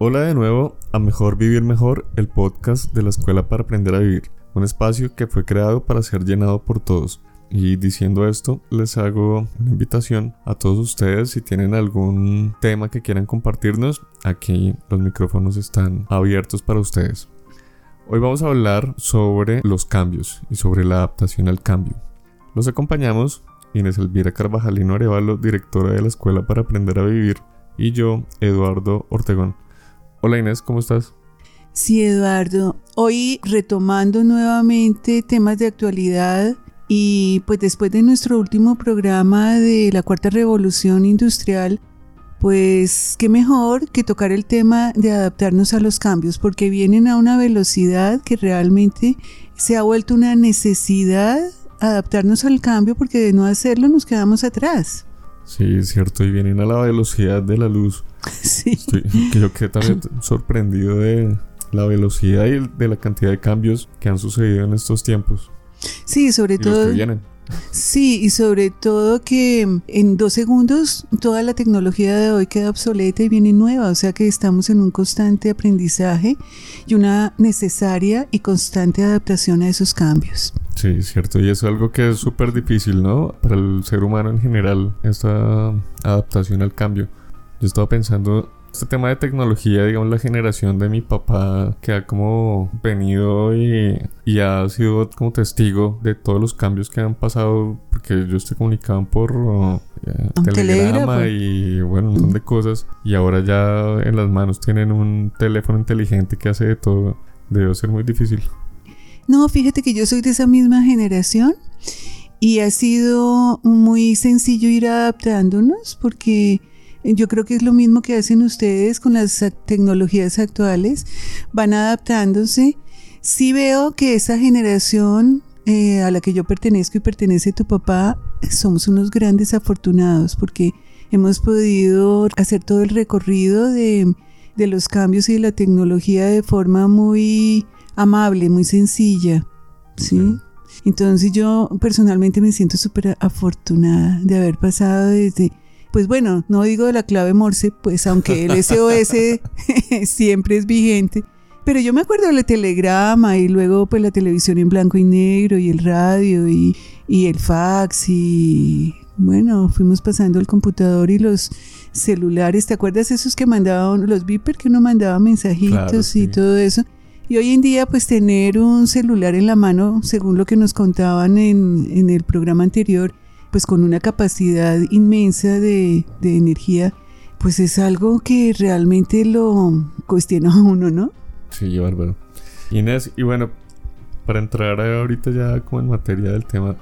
Hola de nuevo a Mejor Vivir Mejor, el podcast de la Escuela para Aprender a Vivir, un espacio que fue creado para ser llenado por todos. Y diciendo esto, les hago una invitación a todos ustedes si tienen algún tema que quieran compartirnos, aquí los micrófonos están abiertos para ustedes. Hoy vamos a hablar sobre los cambios y sobre la adaptación al cambio. Los acompañamos Inés Elvira Carvajalino Arevalo, directora de la Escuela para Aprender a Vivir, y yo, Eduardo Ortegón. Hola Inés, ¿cómo estás? Sí, Eduardo. Hoy retomando nuevamente temas de actualidad y pues después de nuestro último programa de la cuarta revolución industrial, pues qué mejor que tocar el tema de adaptarnos a los cambios, porque vienen a una velocidad que realmente se ha vuelto una necesidad adaptarnos al cambio, porque de no hacerlo nos quedamos atrás. Sí, es cierto, y vienen a la velocidad de la luz. Sí. Estoy, yo quedé también sorprendido de la velocidad y de la cantidad de cambios que han sucedido en estos tiempos. Sí, sobre y todo. Los que vienen. Sí, y sobre todo que en dos segundos toda la tecnología de hoy queda obsoleta y viene nueva, o sea que estamos en un constante aprendizaje y una necesaria y constante adaptación a esos cambios. Sí, cierto, y es algo que es súper difícil, ¿no? Para el ser humano en general, esta adaptación al cambio. Yo estaba pensando, este tema de tecnología, digamos, la generación de mi papá que ha como venido y, y ha sido como testigo de todos los cambios que han pasado, porque yo estoy comunicado por uh, telegrama y bueno, un montón de cosas, y ahora ya en las manos tienen un teléfono inteligente que hace de todo. Debe ser muy difícil. No, fíjate que yo soy de esa misma generación y ha sido muy sencillo ir adaptándonos porque yo creo que es lo mismo que hacen ustedes con las tecnologías actuales, van adaptándose. Sí veo que esa generación eh, a la que yo pertenezco y pertenece tu papá, somos unos grandes afortunados porque hemos podido hacer todo el recorrido de, de los cambios y de la tecnología de forma muy amable, muy sencilla. ¿sí? Entonces yo personalmente me siento súper afortunada de haber pasado desde, pues bueno, no digo de la clave Morse, pues aunque el SOS siempre es vigente, pero yo me acuerdo del telegrama y luego pues la televisión en blanco y negro y el radio y, y el fax y bueno, fuimos pasando el computador y los celulares, ¿te acuerdas esos que mandaban los beeper que uno mandaba mensajitos Claro, y todo eso? Y hoy en día, pues tener un celular en la mano, según lo que nos contaban en, en el programa anterior, pues con una capacidad inmensa de, de energía, pues es algo que realmente lo cuestiona a uno, ¿no? Sí, bárbaro. Inés, y bueno, para entrar ahorita ya como en materia del tema,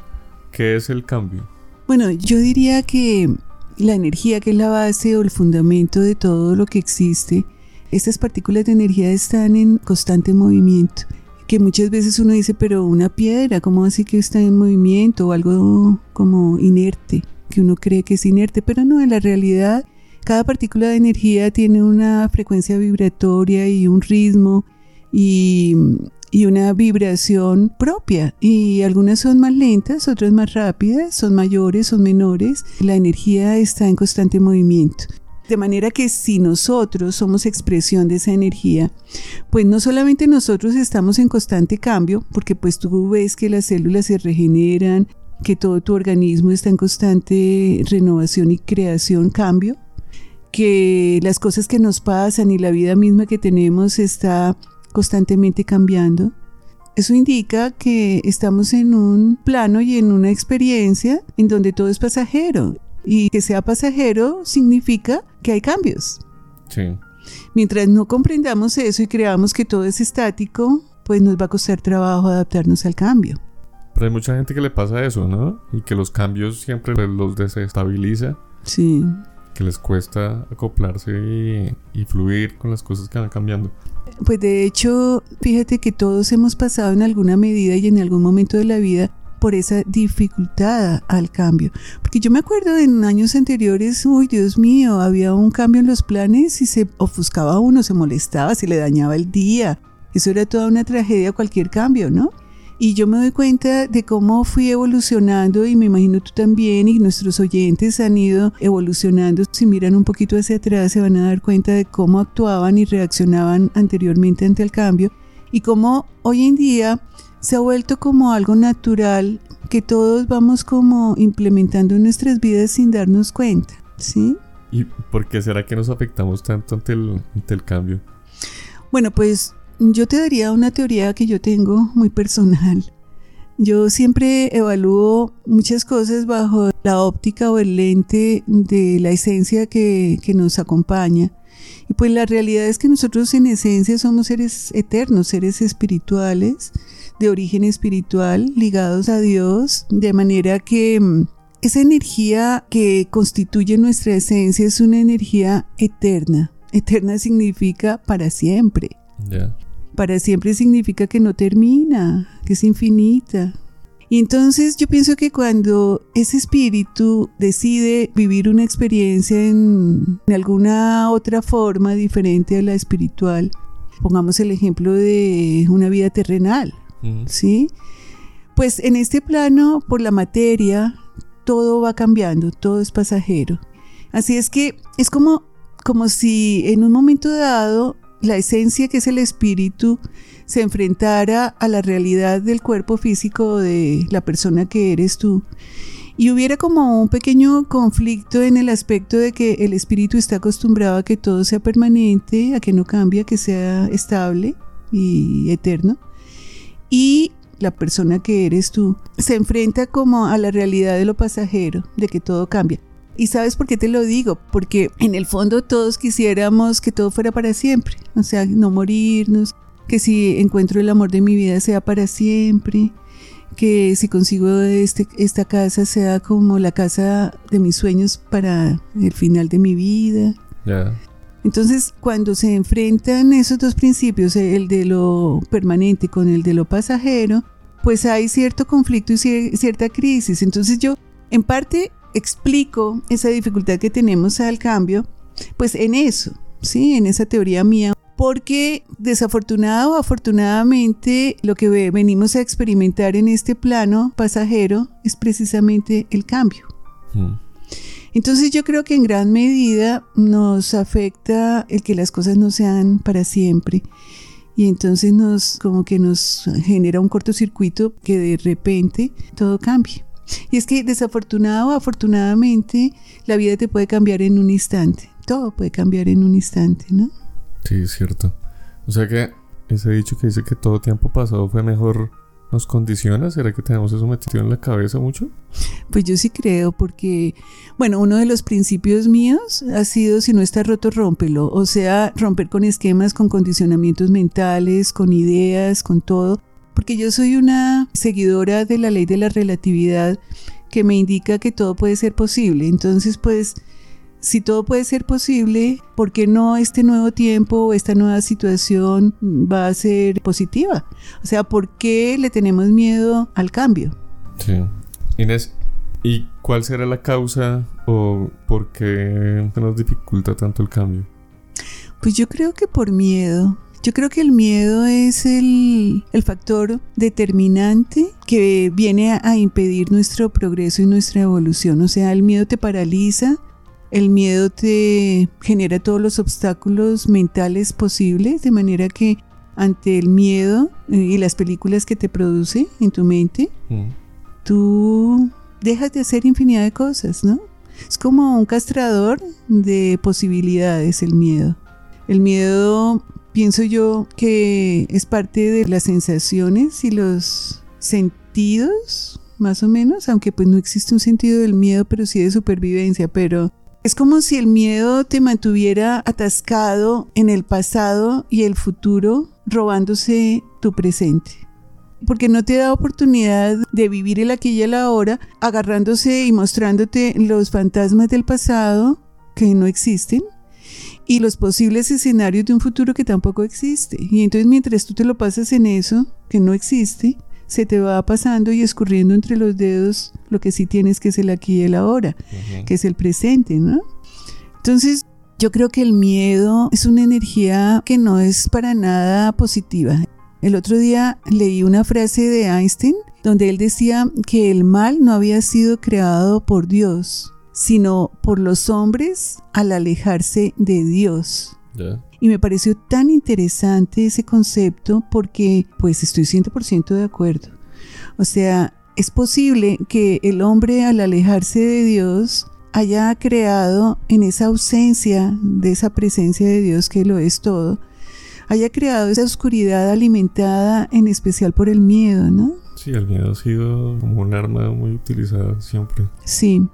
¿qué es el cambio? Bueno, yo diría que la energía, que es la base o el fundamento de todo lo que existe, estas partículas de energía están en constante movimiento. Que muchas veces uno dice, pero una piedra, ¿cómo así que está en movimiento? O algo como inerte, que uno cree que es inerte, pero no, en la realidad, cada partícula de energía tiene una frecuencia vibratoria y un ritmo y, y una vibración propia. Y algunas son más lentas, otras más rápidas, son mayores, son menores. La energía está en constante movimiento. De manera que si nosotros somos expresión de esa energía, pues no solamente nosotros estamos en constante cambio, porque pues tú ves que las células se regeneran, que todo tu organismo está en constante renovación y creación, cambio, que las cosas que nos pasan y la vida misma que tenemos está constantemente cambiando. Eso indica que estamos en un plano y en una experiencia en donde todo es pasajero. Y que sea pasajero significa que hay cambios. Sí. Mientras no comprendamos eso y creamos que todo es estático, pues nos va a costar trabajo adaptarnos al cambio. Pero hay mucha gente que le pasa eso, ¿no? Y que los cambios siempre pues, los desestabiliza, Sí. que les cuesta acoplarse y, y fluir con las cosas que van cambiando. Pues de hecho, fíjate que todos hemos pasado en alguna medida y en algún momento de la vida por esa dificultad al cambio. Porque yo me acuerdo en años anteriores, uy Dios mío, había un cambio en los planes y se ofuscaba uno, se molestaba, se le dañaba el día. Eso era toda una tragedia, cualquier cambio, ¿no? Y yo me doy cuenta de cómo fui evolucionando y me imagino tú también y nuestros oyentes han ido evolucionando. Si miran un poquito hacia atrás se van a dar cuenta de cómo actuaban y reaccionaban anteriormente ante el cambio y cómo hoy en día se ha vuelto como algo natural que todos vamos como implementando en nuestras vidas sin darnos cuenta, ¿sí? ¿Y por qué será que nos afectamos tanto ante el, ante el cambio? Bueno, pues yo te daría una teoría que yo tengo muy personal. Yo siempre evalúo muchas cosas bajo la óptica o el lente de la esencia que, que, nos acompaña. Y pues la realidad es que nosotros en esencia somos seres eternos, seres espirituales, de origen espiritual, ligados a Dios, de manera que mm, esa energía que constituye nuestra esencia es una energía eterna. Eterna significa para siempre. Para siempre significa que no termina, que es infinita. Y entonces yo pienso que cuando ese espíritu decide vivir una experiencia en, alguna otra forma diferente a la espiritual, pongamos el ejemplo de una vida terrenal, ¿sí? Pues en este plano, por la materia, todo va cambiando, todo es pasajero. Así es que es como, como si en un momento dado la esencia que es el espíritu se enfrentara a la realidad del cuerpo físico de la persona que eres tú. Y hubiera como un pequeño conflicto en el aspecto de que el espíritu está acostumbrado a que todo sea permanente, a que no cambie, a que sea estable y eterno. Y la persona que eres tú se enfrenta como a la realidad de lo pasajero, de que todo cambia. ¿Y sabes por qué te lo digo? Porque en el fondo todos quisiéramos que todo fuera para siempre, o sea, no morirnos, que si encuentro el amor de mi vida sea para siempre, que si consigo este, esta casa sea como la casa de mis sueños para el final de mi vida. Entonces, cuando se enfrentan esos dos principios, el de lo permanente con el de lo pasajero, pues hay cierto conflicto y cierta crisis. Entonces yo, en parte, explico esa dificultad que tenemos al cambio, pues en eso, ¿sí? En esa teoría mía, porque desafortunado o afortunadamente lo que venimos a experimentar en este plano pasajero es precisamente el cambio. Hmm. Entonces yo creo que en gran medida nos afecta el que las cosas no sean para siempre y entonces nos como que nos genera un cortocircuito que de repente todo cambie. Y es que desafortunado afortunadamente la vida te puede cambiar en un instante. Todo puede cambiar en un instante, ¿no? Sí, es cierto. O sea que ese dicho que dice que todo tiempo pasado fue mejor nos condiciona? ¿Será que tenemos eso metido en la cabeza mucho? Pues yo sí creo, porque, bueno, uno de los principios míos ha sido, si no está roto, rómpelo. O sea, romper con esquemas, con condicionamientos mentales, con ideas, con todo porque yo soy una seguidora de la ley de la relatividad que me indica que todo puede ser posible. Entonces, pues, si todo puede ser posible, ¿por qué no este nuevo tiempo o esta nueva situación va a ser positiva? O sea, ¿por qué le tenemos miedo al cambio? Sí. Inés, ¿y cuál será la causa o por qué nos dificulta tanto el cambio? Pues yo creo que por miedo. Yo creo que el miedo es el, factor determinante que viene a, impedir nuestro progreso y nuestra evolución. O sea, el miedo te paraliza, el miedo te genera todos los obstáculos mentales posibles, de manera que ante el miedo eh, y las películas que te produce en tu mente, mm. tú dejas de hacer infinidad de cosas, ¿no? Es como un castrador de posibilidades el miedo. El miedo pienso yo que es parte de las sensaciones y los sentidos, más o menos, aunque pues no existe un sentido del miedo, pero sí de supervivencia, pero es como si el miedo te mantuviera atascado en el pasado y el futuro, robándose tu presente. Porque no te da oportunidad de vivir el aquí y el ahora, agarrándose y mostrándote los fantasmas del pasado que no existen y los posibles escenarios de un futuro que tampoco existe. Y entonces mientras tú te lo pasas en eso, que no existe, se te va pasando y escurriendo entre los dedos lo que sí tienes que es el aquí y el ahora, que es el presente, ¿no? Entonces, yo creo que el miedo es una energía que no es para nada positiva. El otro día leí una frase de Einstein donde él decía que el mal no había sido creado por Dios, sino por los hombres al alejarse de Dios. Y me pareció tan interesante ese concepto porque pues estoy 100% de acuerdo. O sea, es posible que el hombre al alejarse de Dios haya creado en esa ausencia de esa presencia de Dios que lo es todo, haya creado esa oscuridad alimentada en especial por el miedo, ¿no? Sí, el miedo ha sido como un arma muy utilizada siempre. Sí.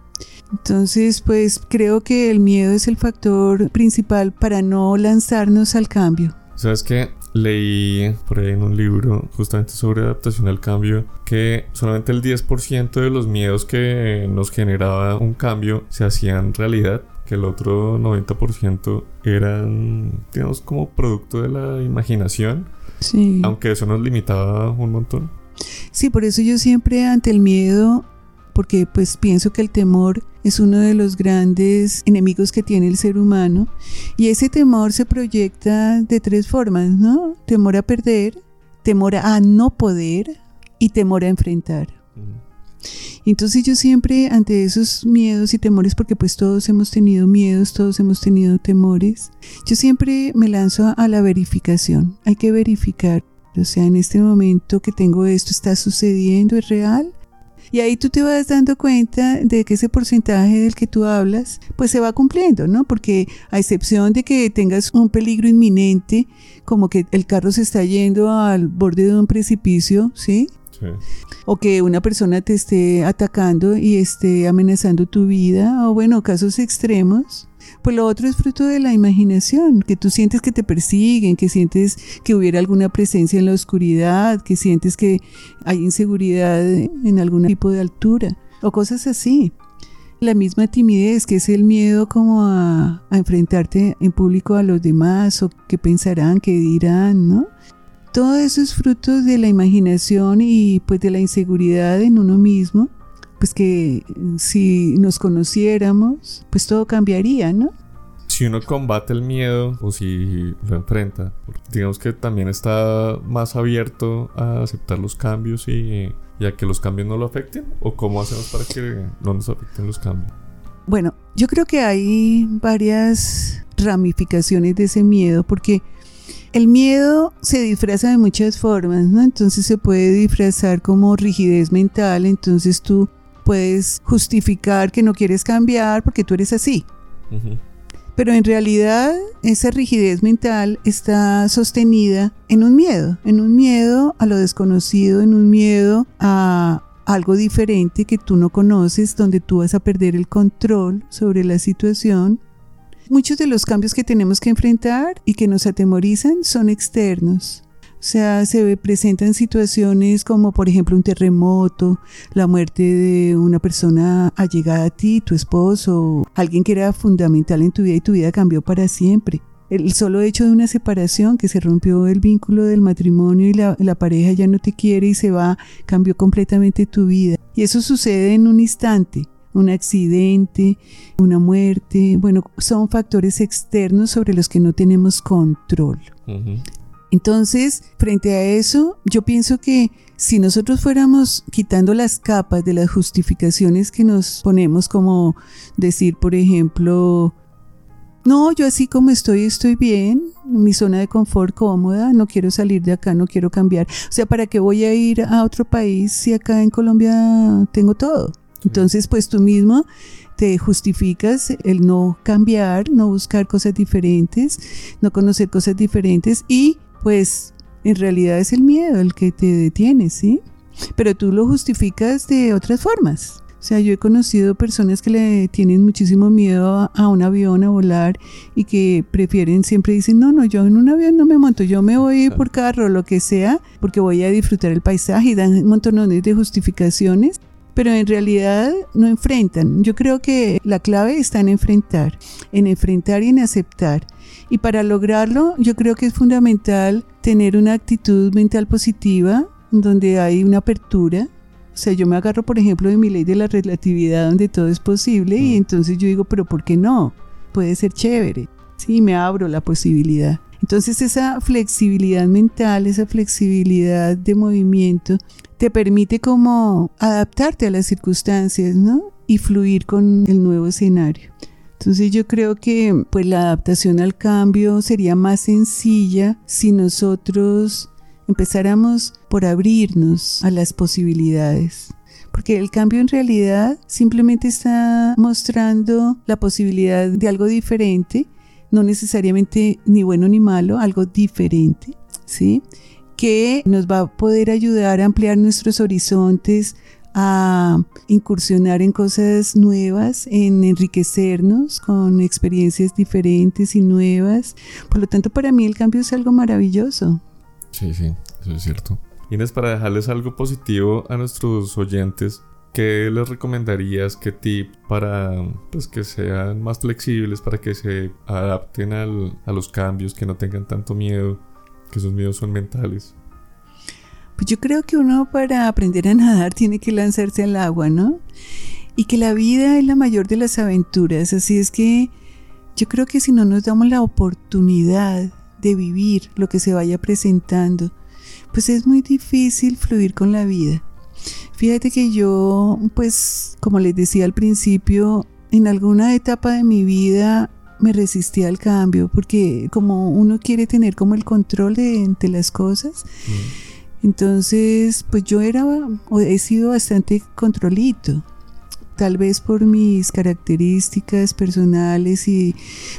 Entonces, pues creo que el miedo es el factor principal para no lanzarnos al cambio. ¿Sabes qué? Leí por ahí en un libro justamente sobre adaptación al cambio que solamente el 10% de los miedos que nos generaba un cambio se hacían realidad que el otro 90% eran, digamos, como producto de la imaginación. Sí. Aunque eso nos limitaba un montón. Sí, por eso yo siempre ante el miedo, porque pues pienso que el temor es uno de los grandes enemigos que tiene el ser humano y ese temor se proyecta de tres formas, ¿no? Temor a perder, temor a no poder y temor a enfrentar. Entonces yo siempre ante esos miedos y temores, porque pues todos hemos tenido miedos, todos hemos tenido temores, yo siempre me lanzo a la verificación. Hay que verificar, o sea, en este momento que tengo esto está sucediendo, es real. Y ahí tú te vas dando cuenta de que ese porcentaje del que tú hablas, pues se va cumpliendo, ¿no? Porque a excepción de que tengas un peligro inminente, como que el carro se está yendo al borde de un precipicio, ¿sí? O que una persona te esté atacando y esté amenazando tu vida, o bueno, casos extremos. Pues lo otro es fruto de la imaginación, que tú sientes que te persiguen, que sientes que hubiera alguna presencia en la oscuridad, que sientes que hay inseguridad en algún tipo de altura, o cosas así. La misma timidez, que es el miedo como a, a enfrentarte en público a los demás, o qué pensarán, qué dirán, ¿no? Todo eso es fruto de la imaginación y pues de la inseguridad en uno mismo, pues que si nos conociéramos, pues todo cambiaría, ¿no? Si uno combate el miedo o si lo enfrenta, digamos que también está más abierto a aceptar los cambios y, y a que los cambios no lo afecten, o cómo hacemos para que no nos afecten los cambios. Bueno, yo creo que hay varias ramificaciones de ese miedo porque el miedo se disfraza de muchas formas, ¿no? Entonces se puede disfrazar como rigidez mental, entonces tú puedes justificar que no quieres cambiar porque tú eres así. Pero en realidad esa rigidez mental está sostenida en un miedo, en un miedo a lo desconocido, en un miedo a algo diferente que tú no conoces, donde tú vas a perder el control sobre la situación Muchos de los cambios que tenemos que enfrentar y que nos atemorizan son externos. O sea, se presentan situaciones como por ejemplo un terremoto, la muerte de una persona allegada a ti, tu esposo, alguien que era fundamental en tu vida y tu vida cambió para siempre. El solo hecho de una separación, que se rompió el vínculo del matrimonio y la, la pareja ya no te quiere y se va, cambió completamente tu vida. Y eso sucede en un instante un accidente, una muerte, bueno, son factores externos sobre los que no tenemos control. Entonces, frente a eso, yo pienso que si nosotros fuéramos quitando las capas de las justificaciones que nos ponemos, como decir, por ejemplo, no, yo así como estoy, estoy bien, mi zona de confort cómoda, no quiero salir de acá, no quiero cambiar. O sea, ¿para qué voy a ir a otro país si acá en Colombia tengo todo? Entonces, pues tú mismo te justificas el no cambiar, no buscar cosas diferentes, no conocer cosas diferentes y pues en realidad es el miedo el que te detiene, ¿sí? Pero tú lo justificas de otras formas. O sea, yo he conocido personas que le tienen muchísimo miedo a, un avión, a volar, y que prefieren, siempre dicen, no, no, yo en un avión no me monto, yo me voy por carro, lo que sea, porque voy a disfrutar el paisaje y dan un montón de justificaciones pero en realidad no enfrentan. Yo creo que la clave está en enfrentar, en enfrentar y en aceptar. Y para lograrlo, yo creo que es fundamental tener una actitud mental positiva, donde hay una apertura. O sea, yo me agarro, por ejemplo, de mi ley de la relatividad, donde todo es posible, y entonces yo digo, pero ¿por qué no? Puede ser chévere. Sí, me abro la posibilidad. Entonces esa flexibilidad mental, esa flexibilidad de movimiento, te permite como adaptarte a las circunstancias, ¿no? Y fluir con el nuevo escenario. Entonces yo creo que pues la adaptación al cambio sería más sencilla si nosotros empezáramos por abrirnos a las posibilidades. Porque el cambio en realidad simplemente está mostrando la posibilidad de algo diferente, no necesariamente ni bueno ni malo, algo diferente, ¿sí? Que nos va a poder ayudar a ampliar nuestros horizontes, a incursionar en cosas nuevas, en enriquecernos con experiencias diferentes y nuevas. Por lo tanto, para mí el cambio es algo maravilloso. Sí, sí, eso es cierto. Inés, para dejarles algo positivo a nuestros oyentes, ¿qué les recomendarías? ¿Qué tip para pues, que sean más flexibles, para que se adapten al, a los cambios, que no tengan tanto miedo, que esos miedos son mentales? Pues yo creo que uno para aprender a nadar tiene que lanzarse al agua, ¿no? Y que la vida es la mayor de las aventuras, así es que yo creo que si no nos damos la oportunidad de vivir lo que se vaya presentando, pues es muy difícil fluir con la vida. Fíjate que yo, pues, como les decía al principio, en alguna etapa de mi vida me resistí al cambio, porque como uno quiere tener como el control de, las cosas, mm. Entonces, pues yo era he sido bastante controlito. Tal vez por mis características personales y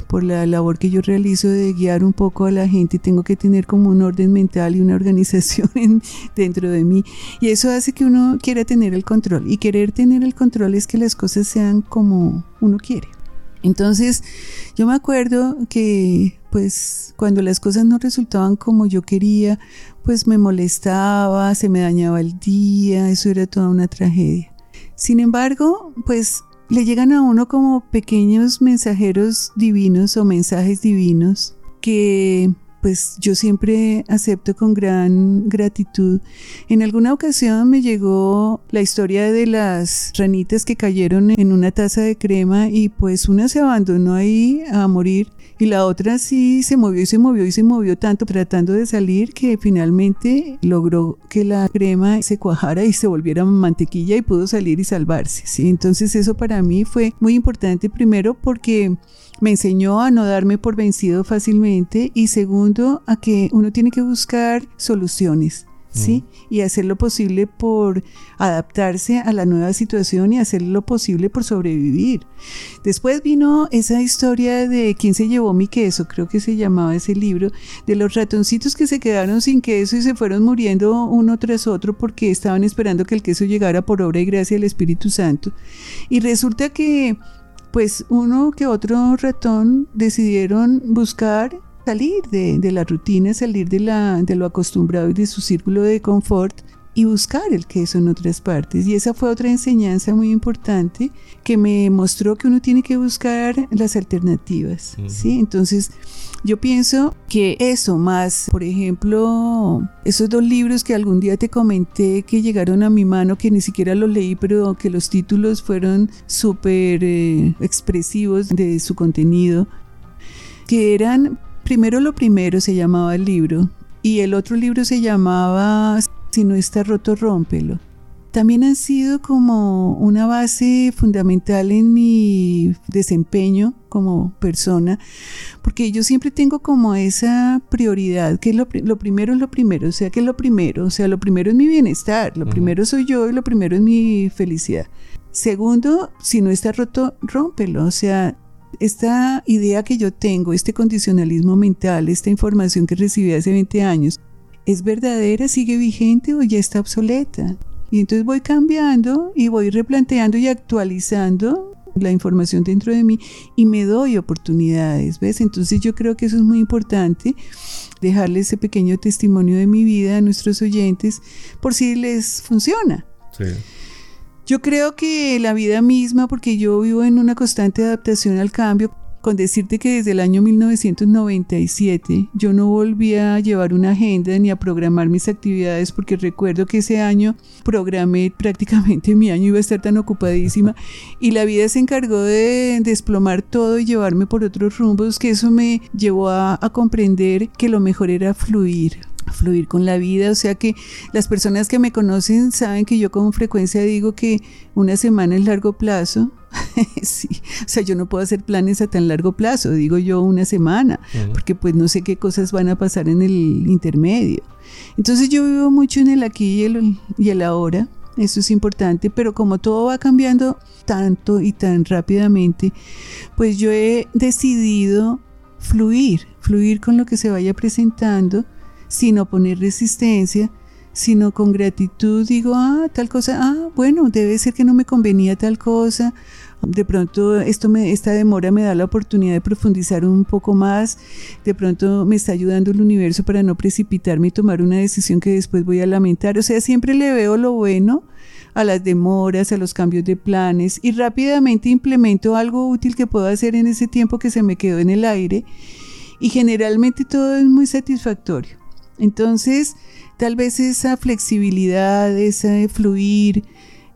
por la labor que yo realizo de guiar un poco a la gente, tengo que tener como un orden mental y una organización dentro de mí. Y eso hace que uno quiera tener el control. Y querer tener el control es que las cosas sean como uno quiere. Entonces, yo me acuerdo que pues cuando las cosas no resultaban como yo quería, pues me molestaba, se me dañaba el día, eso era toda una tragedia. Sin embargo, pues le llegan a uno como pequeños mensajeros divinos o mensajes divinos que pues yo siempre acepto con gran gratitud. En alguna ocasión me llegó la historia de las ranitas que cayeron en una taza de crema y pues una se abandonó ahí a morir y la otra sí se movió y se movió y se movió tanto tratando de salir que finalmente logró que la crema se cuajara y se volviera mantequilla y pudo salir y salvarse. ¿sí? Entonces eso para mí fue muy importante primero porque me enseñó a no darme por vencido fácilmente y segundo a que uno tiene que buscar soluciones. ¿Sí? Y hacer lo posible por adaptarse a la nueva situación y hacer lo posible por sobrevivir. Después vino esa historia de quién se llevó mi queso, creo que se llamaba ese libro, de los ratoncitos que se quedaron sin queso y se fueron muriendo uno tras otro porque estaban esperando que el queso llegara por obra y gracia del Espíritu Santo. Y resulta que pues uno que otro ratón decidieron buscar salir de, la rutina, salir de, la, de lo acostumbrado y de su círculo de confort y buscar el queso en otras partes. Y esa fue otra enseñanza muy importante que me mostró que uno tiene que buscar las alternativas. ¿sí? Entonces, yo pienso que eso más, por ejemplo, esos dos libros que algún día te comenté que llegaron a mi mano, que ni siquiera los leí, pero que los títulos fueron súper eh, expresivos de su contenido, que eran, primero lo primero se llamaba el libro, y el otro libro se llamaba Si no está roto, rómpelo también han sido como una base fundamental en mi desempeño como persona, porque yo siempre tengo como esa prioridad, que lo, lo, primero es lo primero, o sea, que es lo primero, o sea, lo primero es mi bienestar, lo primero soy yo y lo primero es mi felicidad. Segundo, si no está roto, rómpelo, o sea, esta idea que yo tengo, este condicionalismo mental, esta información que recibí hace 20 años, ¿es verdadera, sigue vigente o ya está obsoleta? Y entonces voy cambiando y voy replanteando y actualizando la información dentro de mí y me doy oportunidades, ¿ves? Entonces yo creo que eso es muy importante, dejarle ese pequeño testimonio de mi vida a nuestros oyentes por si les funciona. Sí. Yo creo que la vida misma, porque yo vivo en una constante adaptación al cambio, con decirte que desde el año 1997 yo no volví a llevar una agenda ni a programar mis actividades porque recuerdo que ese año programé prácticamente mi año iba a estar tan ocupadísima y la vida se encargó de desplomar todo y llevarme por otros rumbos que eso me llevó a, a comprender que lo mejor era fluir fluir con la vida, o sea que las personas que me conocen saben que yo con frecuencia digo que una semana es largo plazo, sí, o sea, yo no puedo hacer planes a tan largo plazo, digo yo una semana, porque pues no sé qué cosas van a pasar en el intermedio. Entonces yo vivo mucho en el aquí y el, y el ahora, eso es importante, pero como todo va cambiando tanto y tan rápidamente, pues yo he decidido fluir, fluir con lo que se vaya presentando sin oponer resistencia, sino con gratitud digo, ah, tal cosa, ah, bueno, debe ser que no me convenía tal cosa, de pronto esto me, esta demora me da la oportunidad de profundizar un poco más, de pronto me está ayudando el universo para no precipitarme y tomar una decisión que después voy a lamentar, o sea, siempre le veo lo bueno a las demoras, a los cambios de planes y rápidamente implemento algo útil que puedo hacer en ese tiempo que se me quedó en el aire y generalmente todo es muy satisfactorio. Entonces, tal vez esa flexibilidad, ese fluir,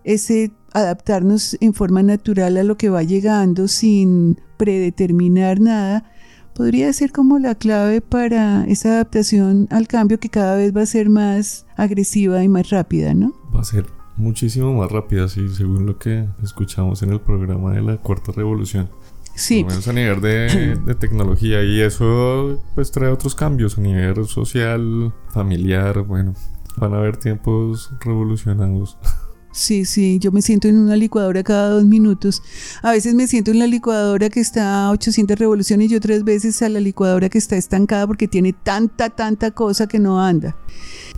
ese adaptarnos en forma natural a lo que va llegando sin predeterminar nada, podría ser como la clave para esa adaptación al cambio que cada vez va a ser más agresiva y más rápida, ¿no? Va a ser muchísimo más rápida, sí, según lo que escuchamos en el programa de la Cuarta Revolución. Sí. a nivel de, tecnología y eso pues trae otros cambios a nivel social, familiar, bueno, van a haber tiempos revolucionados. Sí, sí, yo me siento en una licuadora cada dos minutos. A veces me siento en la licuadora que está a 800 revoluciones y otras veces a la licuadora que está estancada porque tiene tanta, tanta cosa que no anda.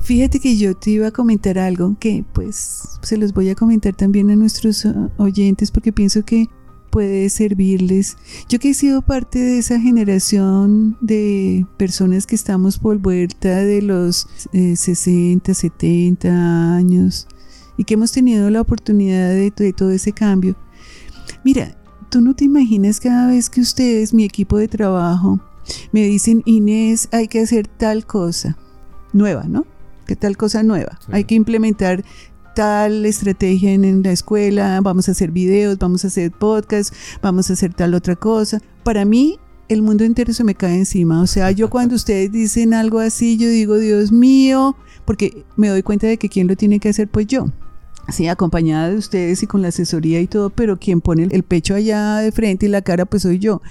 Fíjate que yo te iba a comentar algo que pues se los voy a comentar también a nuestros oyentes porque pienso que puede servirles. Yo que he sido parte de esa generación de personas que estamos por vuelta de los 60, eh, 70 años y que hemos tenido la oportunidad de, de todo ese cambio. Mira, tú no te imaginas cada vez que ustedes, mi equipo de trabajo, me dicen, Inés, hay que hacer tal cosa nueva, ¿no? ¿Qué tal cosa nueva? Hay que implementar tal estrategia en, la escuela, vamos a hacer videos, vamos a hacer podcast, vamos a hacer tal otra cosa. Para mí, el mundo entero se me cae encima. O sea, yo cuando ustedes dicen algo así, yo digo, Dios mío, porque me doy cuenta de que quién lo tiene que hacer, pues yo. Sí, acompañada de ustedes y con la asesoría y todo, pero quien pone el pecho allá de frente y la cara, pues soy yo.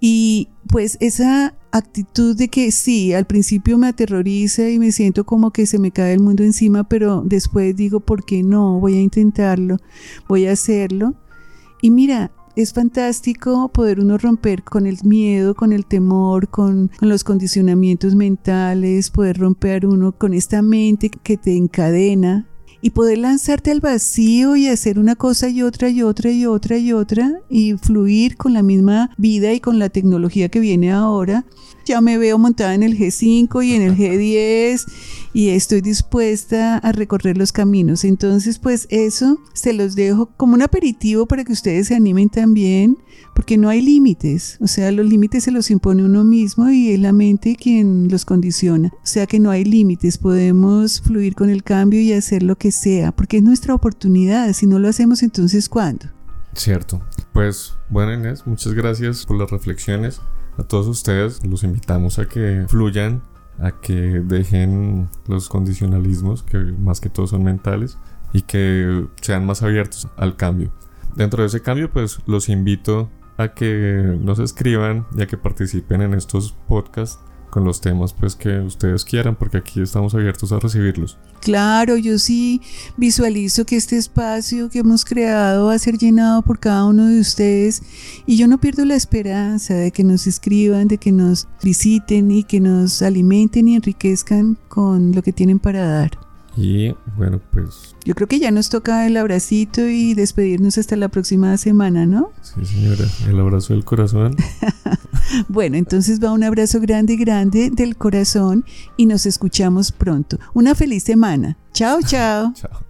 Y pues esa actitud de que sí, al principio me aterroriza y me siento como que se me cae el mundo encima, pero después digo, ¿por qué no? Voy a intentarlo, voy a hacerlo. Y mira, es fantástico poder uno romper con el miedo, con el temor, con, con, los condicionamientos mentales, poder romper uno con esta mente que te encadena y poder lanzarte al vacío y hacer una cosa y otra y otra y otra y otra y fluir con la misma vida y con la tecnología que viene ahora. Ya me veo montada en el G5 y en el G10 y estoy dispuesta a recorrer los caminos. Entonces, pues eso se los dejo como un aperitivo para que ustedes se animen también porque no hay límites, o sea, los límites se los impone uno mismo y es la mente quien los condiciona, o sea que no hay límites, podemos fluir con el cambio y hacer lo que sea, porque es nuestra oportunidad, si no lo hacemos entonces ¿cuándo? Cierto, pues bueno Inés, muchas gracias por las reflexiones, a todos ustedes los invitamos a que fluyan, a que dejen los condicionalismos, que más que todo son mentales, y que sean más abiertos al cambio. Dentro de ese cambio, pues los invito a que nos escriban y a que participen en estos podcasts con los temas pues que ustedes quieran porque aquí estamos abiertos a recibirlos. Claro, yo sí visualizo que este espacio que hemos creado va a ser llenado por cada uno de ustedes y yo no pierdo la esperanza de que nos escriban, de que nos visiten y que nos alimenten y enriquezcan con lo que tienen para dar. Y bueno, pues... Yo creo que ya nos toca el abracito y despedirnos hasta la próxima semana, ¿no? Sí, señora, el abrazo del corazón. bueno, entonces va un abrazo grande, grande del corazón y nos escuchamos pronto. Una feliz semana. Chao, chao. chao.